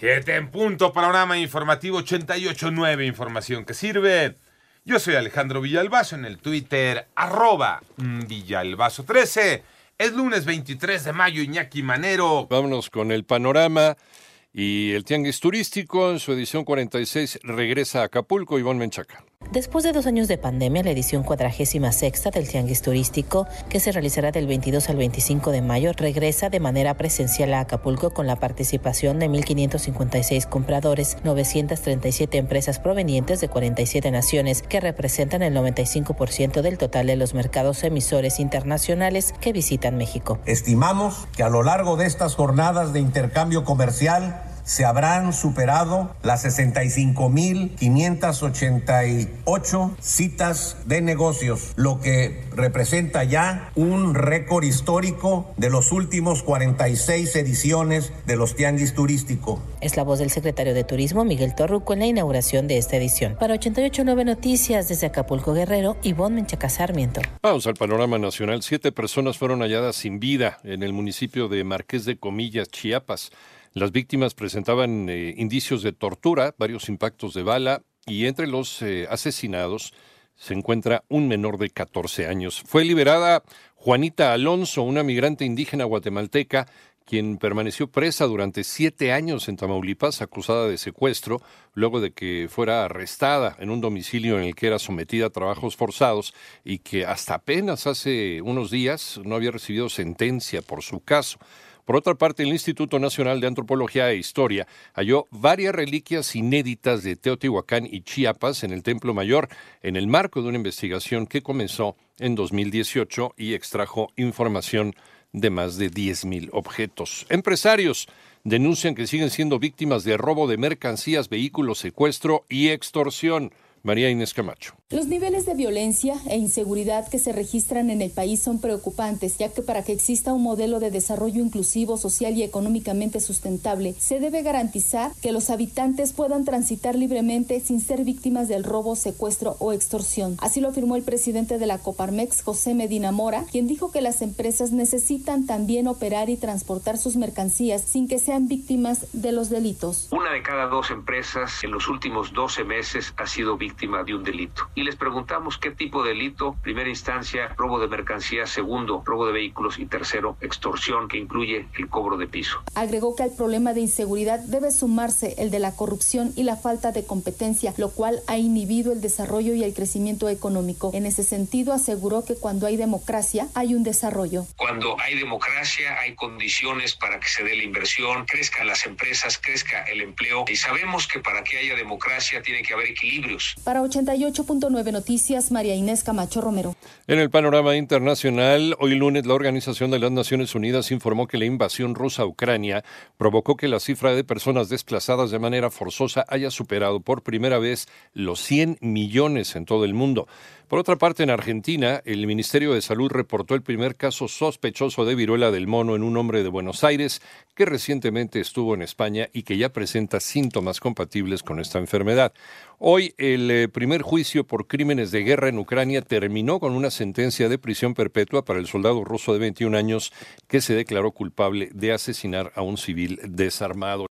Siete en punto, panorama informativo 88.9, información que sirve. Yo soy Alejandro Villalbazo en el Twitter, arroba Villalbazo13. Es lunes 23 de mayo, Iñaki Manero. Vámonos con el panorama. Y el Tianguis Turístico, en su edición 46, regresa a Acapulco, Ivonne Menchaca. Después de dos años de pandemia, la edición cuadragésima sexta del Tianguis Turístico, que se realizará del 22 al 25 de mayo, regresa de manera presencial a Acapulco con la participación de 1.556 compradores, 937 empresas provenientes de 47 naciones, que representan el 95% del total de los mercados emisores internacionales que visitan México. Estimamos que a lo largo de estas jornadas de intercambio comercial, se habrán superado las 65.588 citas de negocios, lo que representa ya un récord histórico de los últimos 46 ediciones de los Tianguis Turístico. Es la voz del secretario de Turismo, Miguel Torruco, en la inauguración de esta edición. Para 889 Noticias, desde Acapulco Guerrero, Ivonne Menchaca Sarmiento. Vamos al panorama nacional. Siete personas fueron halladas sin vida en el municipio de Marqués de Comillas, Chiapas. Las víctimas presentaban eh, indicios de tortura, varios impactos de bala y entre los eh, asesinados se encuentra un menor de 14 años. Fue liberada Juanita Alonso, una migrante indígena guatemalteca, quien permaneció presa durante siete años en Tamaulipas, acusada de secuestro, luego de que fuera arrestada en un domicilio en el que era sometida a trabajos forzados y que hasta apenas hace unos días no había recibido sentencia por su caso. Por otra parte, el Instituto Nacional de Antropología e Historia halló varias reliquias inéditas de Teotihuacán y Chiapas en el Templo Mayor en el marco de una investigación que comenzó en 2018 y extrajo información de más de 10.000 objetos. Empresarios denuncian que siguen siendo víctimas de robo de mercancías, vehículos, secuestro y extorsión. María Inés Camacho. Los niveles de violencia e inseguridad que se registran en el país son preocupantes, ya que para que exista un modelo de desarrollo inclusivo, social y económicamente sustentable, se debe garantizar que los habitantes puedan transitar libremente sin ser víctimas del robo, secuestro o extorsión. Así lo afirmó el presidente de la Coparmex, José Medina Mora, quien dijo que las empresas necesitan también operar y transportar sus mercancías sin que sean víctimas de los delitos. Una de cada dos empresas en los últimos 12 meses ha sido víctima de un delito. Y les preguntamos qué tipo de delito, primera instancia, robo de mercancías, segundo, robo de vehículos y tercero, extorsión, que incluye el cobro de piso. Agregó que al problema de inseguridad debe sumarse el de la corrupción y la falta de competencia, lo cual ha inhibido el desarrollo y el crecimiento económico. En ese sentido, aseguró que cuando hay democracia, hay un desarrollo. Cuando hay democracia, hay condiciones para que se dé la inversión, crezcan las empresas, crezca el empleo. Y sabemos que para que haya democracia tiene que haber equilibrios. Para 88.9 Noticias, María Inés Camacho Romero. En el panorama internacional, hoy lunes la Organización de las Naciones Unidas informó que la invasión rusa a Ucrania provocó que la cifra de personas desplazadas de manera forzosa haya superado por primera vez los 100 millones en todo el mundo. Por otra parte, en Argentina, el Ministerio de Salud reportó el primer caso sospechoso de viruela del mono en un hombre de Buenos Aires que recientemente estuvo en España y que ya presenta síntomas compatibles con esta enfermedad. Hoy, el eh, primer juicio por crímenes de guerra en Ucrania terminó con una sentencia de prisión perpetua para el soldado ruso de 21 años que se declaró culpable de asesinar a un civil desarmado.